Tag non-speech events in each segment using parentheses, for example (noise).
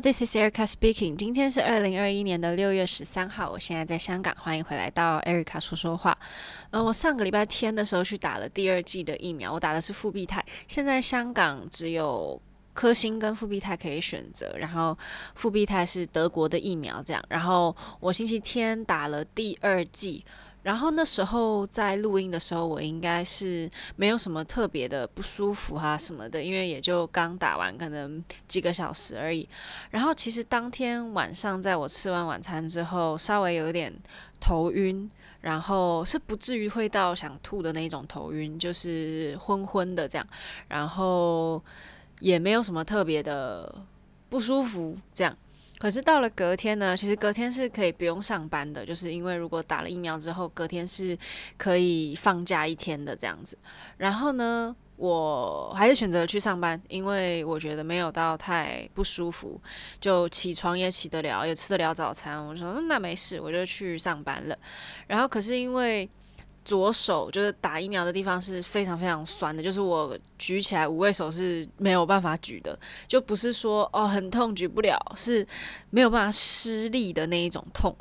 This is Erica speaking. 今天是二零二一年的六月十三号，我现在在香港，欢迎回来到 Erica 说说话。嗯、我上个礼拜天的时候去打了第二剂的疫苗，我打的是复必泰。现在香港只有科兴跟复必泰可以选择，然后复必泰是德国的疫苗，这样。然后我星期天打了第二剂。然后那时候在录音的时候，我应该是没有什么特别的不舒服啊什么的，因为也就刚打完，可能几个小时而已。然后其实当天晚上在我吃完晚餐之后，稍微有点头晕，然后是不至于会到想吐的那种头晕，就是昏昏的这样，然后也没有什么特别的不舒服这样。可是到了隔天呢，其实隔天是可以不用上班的，就是因为如果打了疫苗之后，隔天是可以放假一天的这样子。然后呢，我还是选择去上班，因为我觉得没有到太不舒服，就起床也起得了，也吃得了早餐。我说那没事，我就去上班了。然后可是因为。左手就是打疫苗的地方是非常非常酸的，就是我举起来五位手是没有办法举的，就不是说哦很痛举不了，是没有办法施力的那一种痛。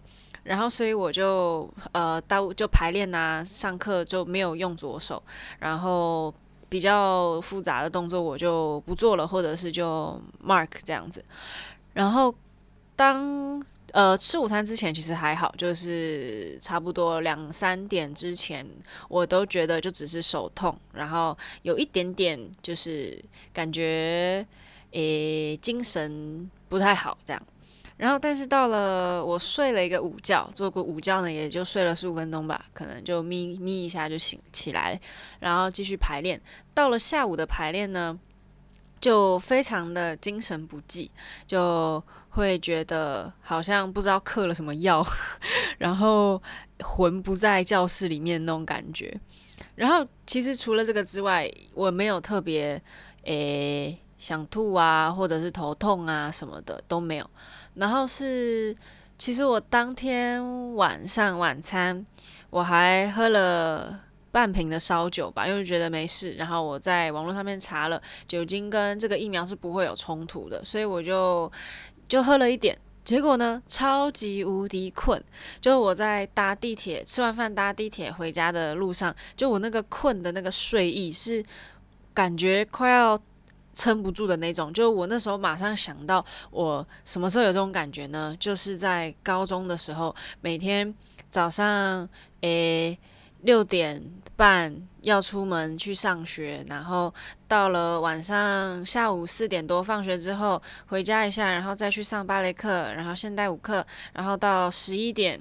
然后所以我就呃到就排练啊，上课就没有用左手，然后比较复杂的动作我就不做了，或者是就 mark 这样子。然后当。呃，吃午餐之前其实还好，就是差不多两三点之前，我都觉得就只是手痛，然后有一点点就是感觉，诶，精神不太好这样。然后，但是到了我睡了一个午觉，做过午觉呢，也就睡了十五分钟吧，可能就眯眯一下就醒起来，然后继续排练。到了下午的排练呢，就非常的精神不济，就会觉得好像不知道嗑了什么药，(laughs) 然后魂不在教室里面那种感觉。然后其实除了这个之外，我没有特别诶想吐啊，或者是头痛啊什么的都没有。然后是其实我当天晚上晚餐我还喝了。半瓶的烧酒吧，因为觉得没事。然后我在网络上面查了，酒精跟这个疫苗是不会有冲突的，所以我就就喝了一点。结果呢，超级无敌困。就我在搭地铁，吃完饭搭地铁回家的路上，就我那个困的那个睡意是感觉快要撑不住的那种。就我那时候马上想到，我什么时候有这种感觉呢？就是在高中的时候，每天早上诶六点。半要出门去上学，然后到了晚上下午四点多放学之后回家一下，然后再去上芭蕾课，然后现代舞课，然后到十一点，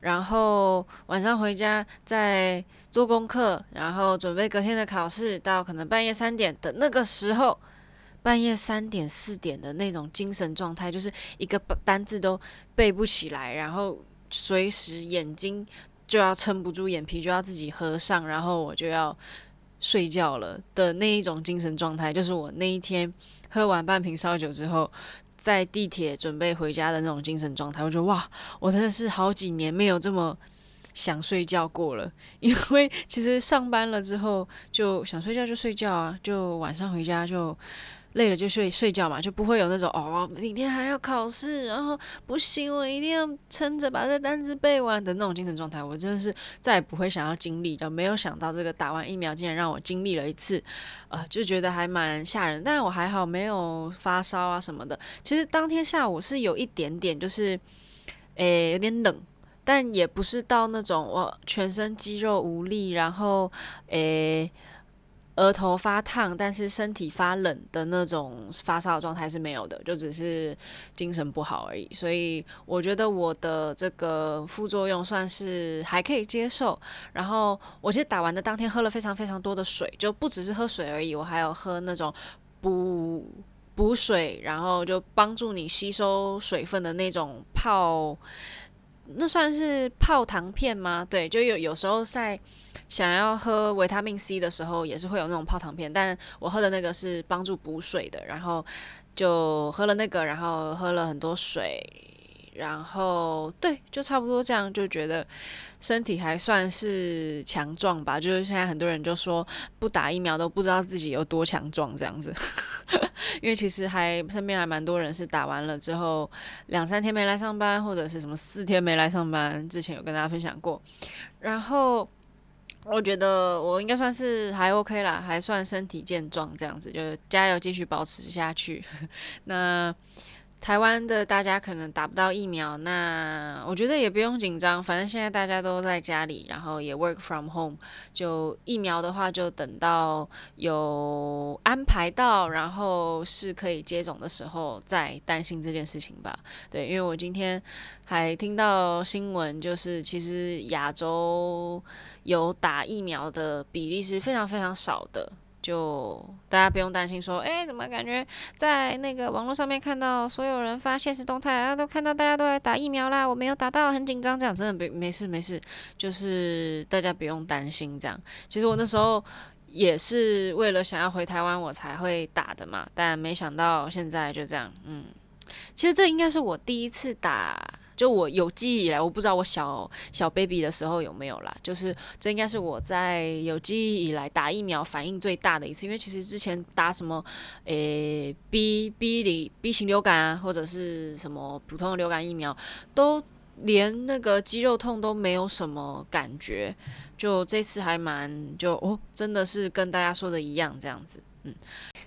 然后晚上回家再做功课，然后准备隔天的考试，到可能半夜三点的那个时候，半夜三点四点的那种精神状态，就是一个单字都背不起来，然后随时眼睛。就要撑不住眼皮，就要自己合上，然后我就要睡觉了的那一种精神状态，就是我那一天喝完半瓶烧酒之后，在地铁准备回家的那种精神状态。我觉得哇，我真的是好几年没有这么想睡觉过了。(laughs) 因为其实上班了之后就想睡觉就睡觉啊，就晚上回家就。累了就睡睡觉嘛，就不会有那种哦，明天还要考试，然后不行，我一定要撑着把这单词背完的那种精神状态。我真的是再也不会想要经历的。没有想到这个打完疫苗竟然让我经历了一次，(laughs) 呃，就觉得还蛮吓人。但我还好，没有发烧啊什么的。其实当天下午是有一点点，就是诶有点冷，但也不是到那种我全身肌肉无力，然后诶。额头发烫，但是身体发冷的那种发烧状态是没有的，就只是精神不好而已。所以我觉得我的这个副作用算是还可以接受。然后我其实打完的当天喝了非常非常多的水，就不只是喝水而已，我还有喝那种补补水，然后就帮助你吸收水分的那种泡，那算是泡糖片吗？对，就有有时候在。想要喝维他命 C 的时候，也是会有那种泡糖片，但我喝的那个是帮助补水的，然后就喝了那个，然后喝了很多水，然后对，就差不多这样，就觉得身体还算是强壮吧。就是现在很多人就说不打疫苗都不知道自己有多强壮这样子，(laughs) 因为其实还身边还蛮多人是打完了之后两三天没来上班，或者是什么四天没来上班。之前有跟大家分享过，然后。我觉得我应该算是还 OK 啦，还算身体健壮这样子，就加油继续保持下去。(laughs) 那。台湾的大家可能打不到疫苗，那我觉得也不用紧张，反正现在大家都在家里，然后也 work from home，就疫苗的话就等到有安排到，然后是可以接种的时候再担心这件事情吧。对，因为我今天还听到新闻，就是其实亚洲有打疫苗的比例是非常非常少的。就大家不用担心说，哎、怎么感觉在那个网络上面看到所有人发现实动态啊，都看到大家都在打疫苗啦，我没有打到，很紧张，这样真的没没事没事，就是大家不用担心这样。其实我那时候也是为了想要回台湾，我才会打的嘛，但没想到现在就这样，嗯，其实这应该是我第一次打。就我有记忆以来，我不知道我小小 baby 的时候有没有啦。就是这应该是我在有记忆以来打疫苗反应最大的一次，因为其实之前打什么，诶、B B 里 B 型流感啊，或者是什么普通的流感疫苗，都连那个肌肉痛都没有什么感觉。就这次还蛮就哦，真的是跟大家说的一样这样子，嗯。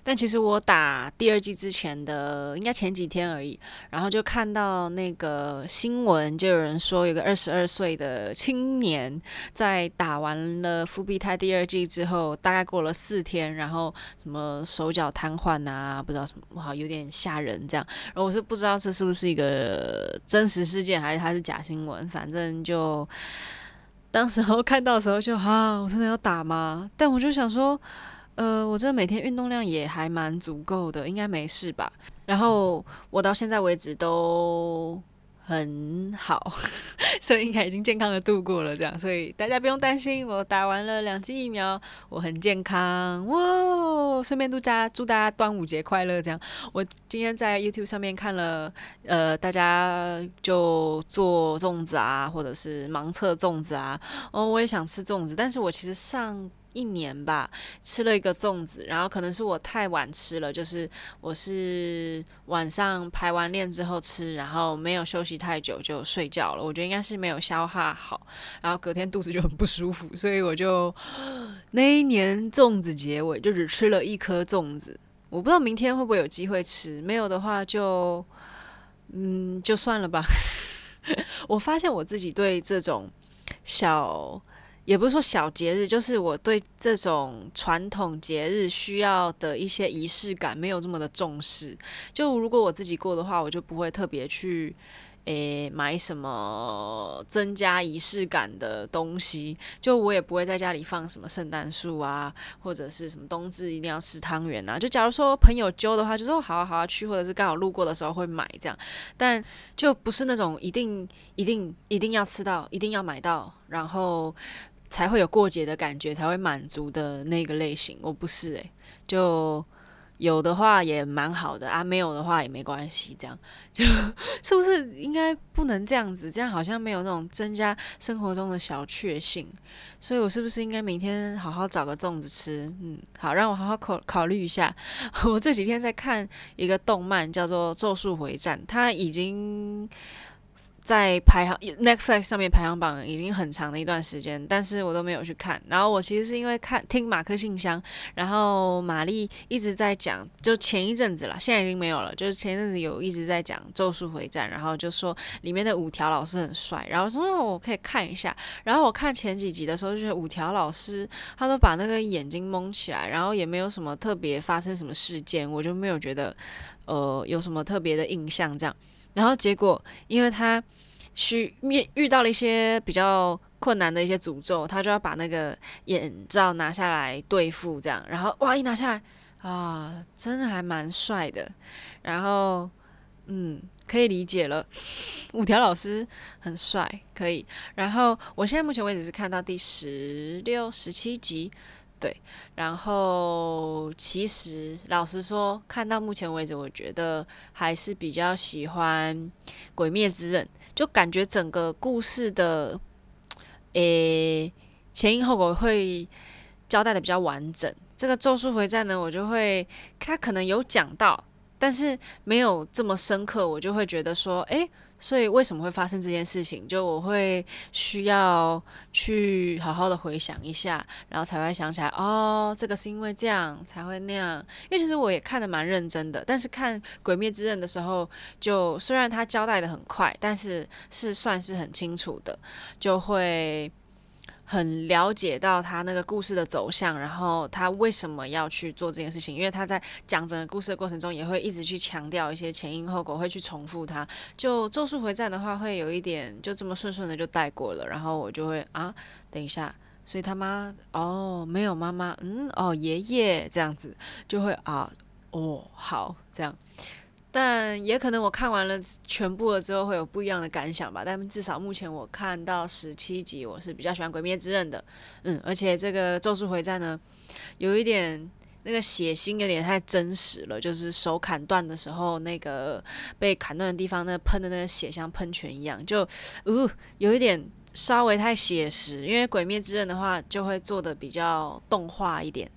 但其实我打第二季之前的应该前几天而已，然后就看到那个新闻，就有人说有个二十二岁的青年在打完了复必泰第二季之后，大概过了四天，然后什么手脚瘫痪啊，不知道什么，哇，有点吓人这样。然后我是不知道这是不是一个真实事件，还是它是假新闻，反正就当时候看到的时候就 (laughs) 啊，我真的要打吗？但我就想说。呃，我这每天运动量也还蛮足够的，应该没事吧？然后我到现在为止都很好，(laughs) 所以应该已经健康的度过了这样，所以大家不用担心，我打完了两剂疫苗，我很健康哇！顺便祝大家祝大家端午节快乐这样。我今天在 YouTube 上面看了，呃，大家就做粽子啊，或者是盲测粽子啊，哦，我也想吃粽子，但是我其实上。一年吧，吃了一个粽子，然后可能是我太晚吃了，就是我是晚上排完练之后吃，然后没有休息太久就睡觉了。我觉得应该是没有消化好，然后隔天肚子就很不舒服，所以我就那一年粽子结尾就只吃了一颗粽子。我不知道明天会不会有机会吃，没有的话就嗯就算了吧。(laughs) 我发现我自己对这种小。也不是说小节日，就是我对这种传统节日需要的一些仪式感没有这么的重视。就如果我自己过的话，我就不会特别去诶买什么增加仪式感的东西。就我也不会在家里放什么圣诞树啊，或者是什么冬至一定要吃汤圆啊。就假如说朋友揪的话，就说好啊好啊去，或者是刚好路过的时候会买这样。但就不是那种一定一定一定要吃到，一定要买到，然后。才会有过节的感觉，才会满足的那个类型。我不是诶、就有的话也蛮好的啊，没有的话也没关系。这样就 (laughs) 是不是应该不能这样子？这样好像没有那种增加生活中的小确幸。所以我是不是应该明天好好找个粽子吃？嗯，好，让我好好考考虑一下。(laughs) 我这几天在看一个动漫，叫做《咒术回战》，它已经。在排行 Netflix 上面排行榜已经很长的一段时间，但是我都没有去看。然后我其实是因为看听马克信箱，然后玛丽一直在讲，就前一阵子啦，现在已经没有了。就是前一阵子有一直在讲《咒术回战》，然后就说里面的五条老师很帅，然后说我可以看一下。然后我看前几集的时候，就觉得五条老师他都把那个眼睛蒙起来，然后也没有什么特别发生什么事件，我就没有觉得呃有什么特别的印象这样。然后结果，因为他需面遇到了一些比较困难的一些诅咒，他就要把那个眼罩拿下来对付这样。然后哇，一拿下来啊，真的还蛮帅的。然后嗯，可以理解了，(laughs) 五条老师很帅，可以。然后我现在目前为止是看到第十六、十七集。对，然后其实老实说，看到目前为止，我觉得还是比较喜欢《鬼灭之刃》，就感觉整个故事的，诶，前因后果会交代的比较完整。这个《咒术回战》呢，我就会，他可能有讲到，但是没有这么深刻，我就会觉得说，诶。所以为什么会发生这件事情？就我会需要去好好的回想一下，然后才会想起来，哦，这个是因为这样才会那样。因为其实我也看得蛮认真的，但是看《鬼灭之刃》的时候，就虽然他交代的很快，但是是算是很清楚的，就会。很了解到他那个故事的走向，然后他为什么要去做这件事情？因为他在讲整个故事的过程中，也会一直去强调一些前因后果，会去重复他。就《咒术回战》的话，会有一点就这么顺顺的就带过了，然后我就会啊，等一下，所以他妈哦，没有妈妈，嗯，哦，爷爷这样子，就会啊，哦，好，这样。但也可能我看完了全部了之后会有不一样的感想吧。但至少目前我看到十七集，我是比较喜欢《鬼灭之刃》的。嗯，而且这个《咒术回战》呢，有一点那个血腥，有点太真实了。就是手砍断的时候，那个被砍断的地方，那喷的那个血像喷泉一样，就呃有一点稍微太写实。因为《鬼灭之刃》的话，就会做的比较动画一点，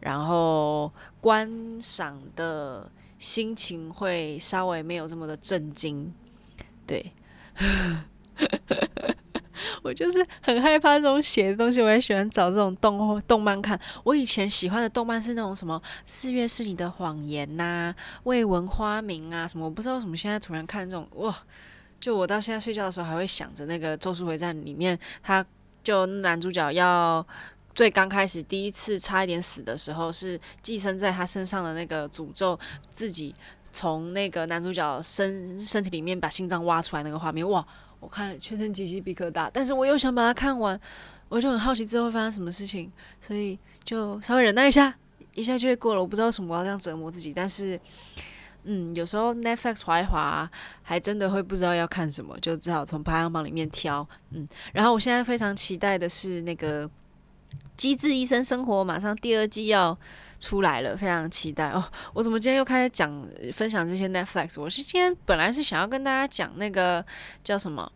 然后观赏的。心情会稍微没有这么的震惊，对，(laughs) 我就是很害怕这种写的东西，我也喜欢找这种动画动漫看。我以前喜欢的动漫是那种什么《四月是你的谎言》呐，《未闻花名》啊什么，我不知道为什么现在突然看这种哇，就我到现在睡觉的时候还会想着那个《咒术回战》里面，他就男主角要。最刚开始第一次差一点死的时候，是寄生在他身上的那个诅咒，自己从那个男主角身身体里面把心脏挖出来那个画面，哇！我看了全身鸡皮疙瘩，但是我又想把它看完，我就很好奇之后会发生什么事情，所以就稍微忍耐一下，一下就会过了。我不知道为什么我要这样折磨自己，但是，嗯，有时候 Netflix 滑一滑，还真的会不知道要看什么，就只好从排行榜里面挑。嗯，然后我现在非常期待的是那个。机智医生生活马上第二季要出来了，非常期待哦！我怎么今天又开始讲分享这些 Netflix？我是今天本来是想要跟大家讲那个叫什么，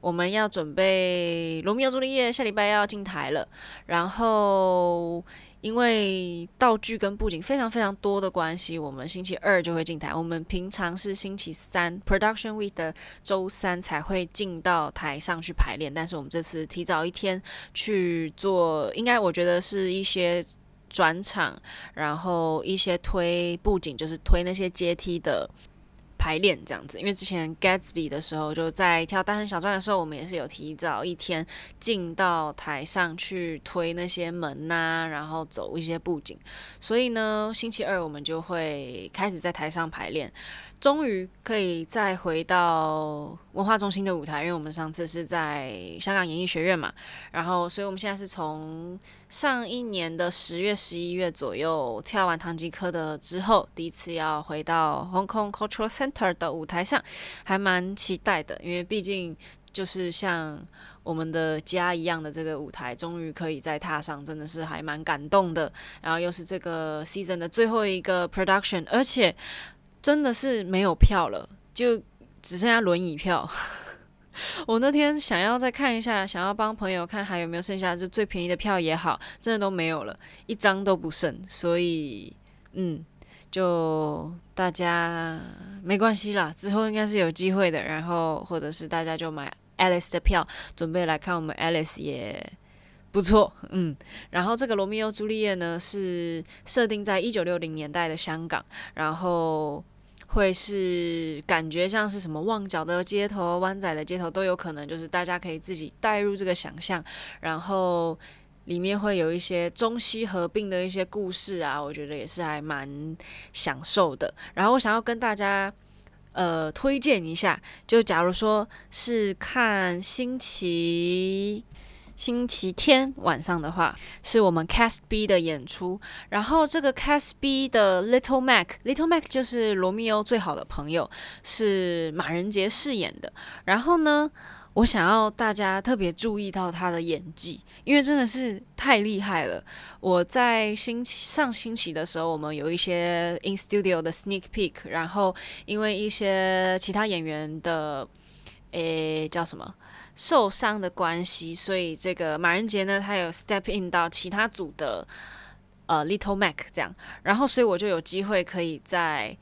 我们要准备《罗密欧朱丽叶》下礼拜要进台了，然后。因为道具跟布景非常非常多的关系，我们星期二就会进台。我们平常是星期三 Production Week 的周三才会进到台上去排练，但是我们这次提早一天去做，应该我觉得是一些转场，然后一些推布景，就是推那些阶梯的。排练这样子，因为之前 Gatsby 的时候，就在跳单身小传的时候，我们也是有提早一天进到台上去推那些门呐、然后走一些布景，所以呢，星期二我们就会开始在台上排练。终于可以再回到文化中心的舞台，因为我们上次是在香港演艺学院嘛，然后所以我们现在是从上一年的十月、十一月左右跳完唐吉诃德之后，第一次要回到 Hong Kong Cultural Center 的舞台上，还蛮期待的，因为毕竟就是像我们的家一样的这个舞台，终于可以再踏上，真的是还蛮感动的。然后又是这个 season 的最后一个 production，而且。真的是没有票了，就只剩下轮椅票。(laughs) 我那天想要再看一下，想要帮朋友看还有没有剩下，就最便宜的票也好，真的都没有了，一张都不剩。所以，嗯，就大家没关系啦，之后应该是有机会的。然后，或者是大家就买 Alice 的票，准备来看我们 Alice 也不错。嗯，然后这个罗密欧朱丽叶呢，是设定在一九六零年代的香港，然后。会是感觉像是什么旺角的街头、湾仔的街头都有可能，就是大家可以自己带入这个想象，然后里面会有一些中西合并的一些故事啊，我觉得也是还蛮享受的。然后我想要跟大家呃推荐一下，就假如说是看星期。星期天晚上的话，是我们 Cast B 的演出。然后这个 Cast B 的 Little Mac，Little Mac 就是罗密欧最好的朋友，是马仁杰饰演的。然后呢，我想要大家特别注意到他的演技，因为真的是太厉害了。我在星期上星期的时候，我们有一些 in studio 的 sneak peek，然后因为一些其他演员的诶叫什么受伤的关系，所以这个马仁杰呢，他有 step in 到其他组的呃 Little Mac 这样，然后所以我就有机会可以在。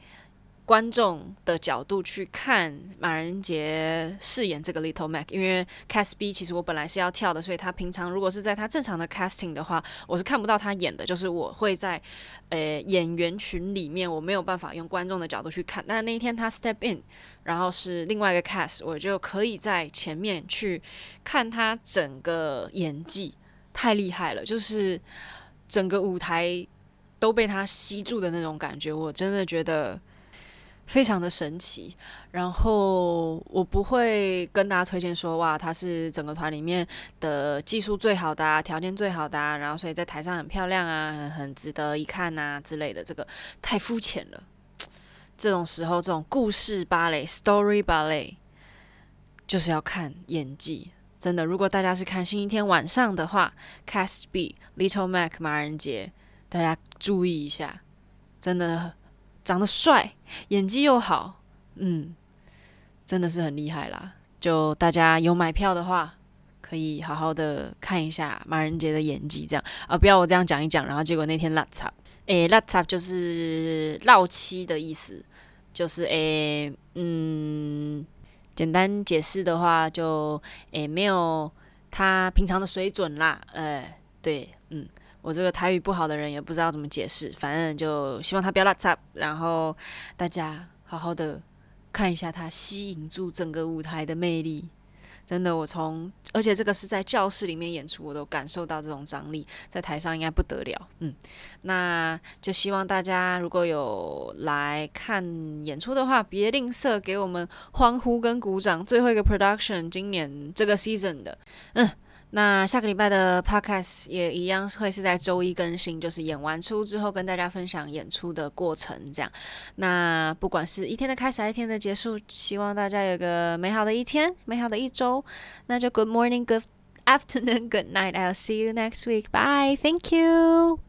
观众的角度去看马仁杰饰演这个 Little Mac，因为 Cast B 其实我本来是要跳的，所以他平常如果是在他正常的 casting 的话，我是看不到他演的，就是我会在呃演员群里面，我没有办法用观众的角度去看。但那一天他 step in，然后是另外一个 cast，我就可以在前面去看他整个演技，太厉害了，就是整个舞台都被他吸住的那种感觉，我真的觉得。非常的神奇，然后我不会跟大家推荐说，哇，他是整个团里面的技术最好的啊，条件最好的啊，然后所以在台上很漂亮啊，很很值得一看呐之类的，这个太肤浅了。这种时候，这种故事芭蕾 （story ballet） 就是要看演技，真的。如果大家是看星期天晚上的话，Cast B Little Mac 马人杰，大家注意一下，真的。长得帅，演技又好，嗯，真的是很厉害啦。就大家有买票的话，可以好好的看一下马仁杰的演技，这样啊，不要我这样讲一讲，然后结果那天拉杂，诶，拉杂就是绕七的意思，就是诶，嗯，简单解释的话就诶没有他平常的水准啦，哎，对，嗯。我这个台语不好的人也不知道怎么解释，反正就希望他不要落差，然后大家好好的看一下他吸引住整个舞台的魅力。真的，我从而且这个是在教室里面演出，我都感受到这种张力，在台上应该不得了。嗯，那就希望大家如果有来看演出的话，别吝啬给我们欢呼跟鼓掌。最后一个 production，今年这个 season 的，嗯。那下个礼拜的 podcast 也一样会是在周一更新，就是演完出之后跟大家分享演出的过程，这样。那不管是一天的开始，还是一天的结束，希望大家有个美好的一天，美好的一周。那就 Good morning, Good afternoon, Good night. I'll see you next week. Bye. Thank you.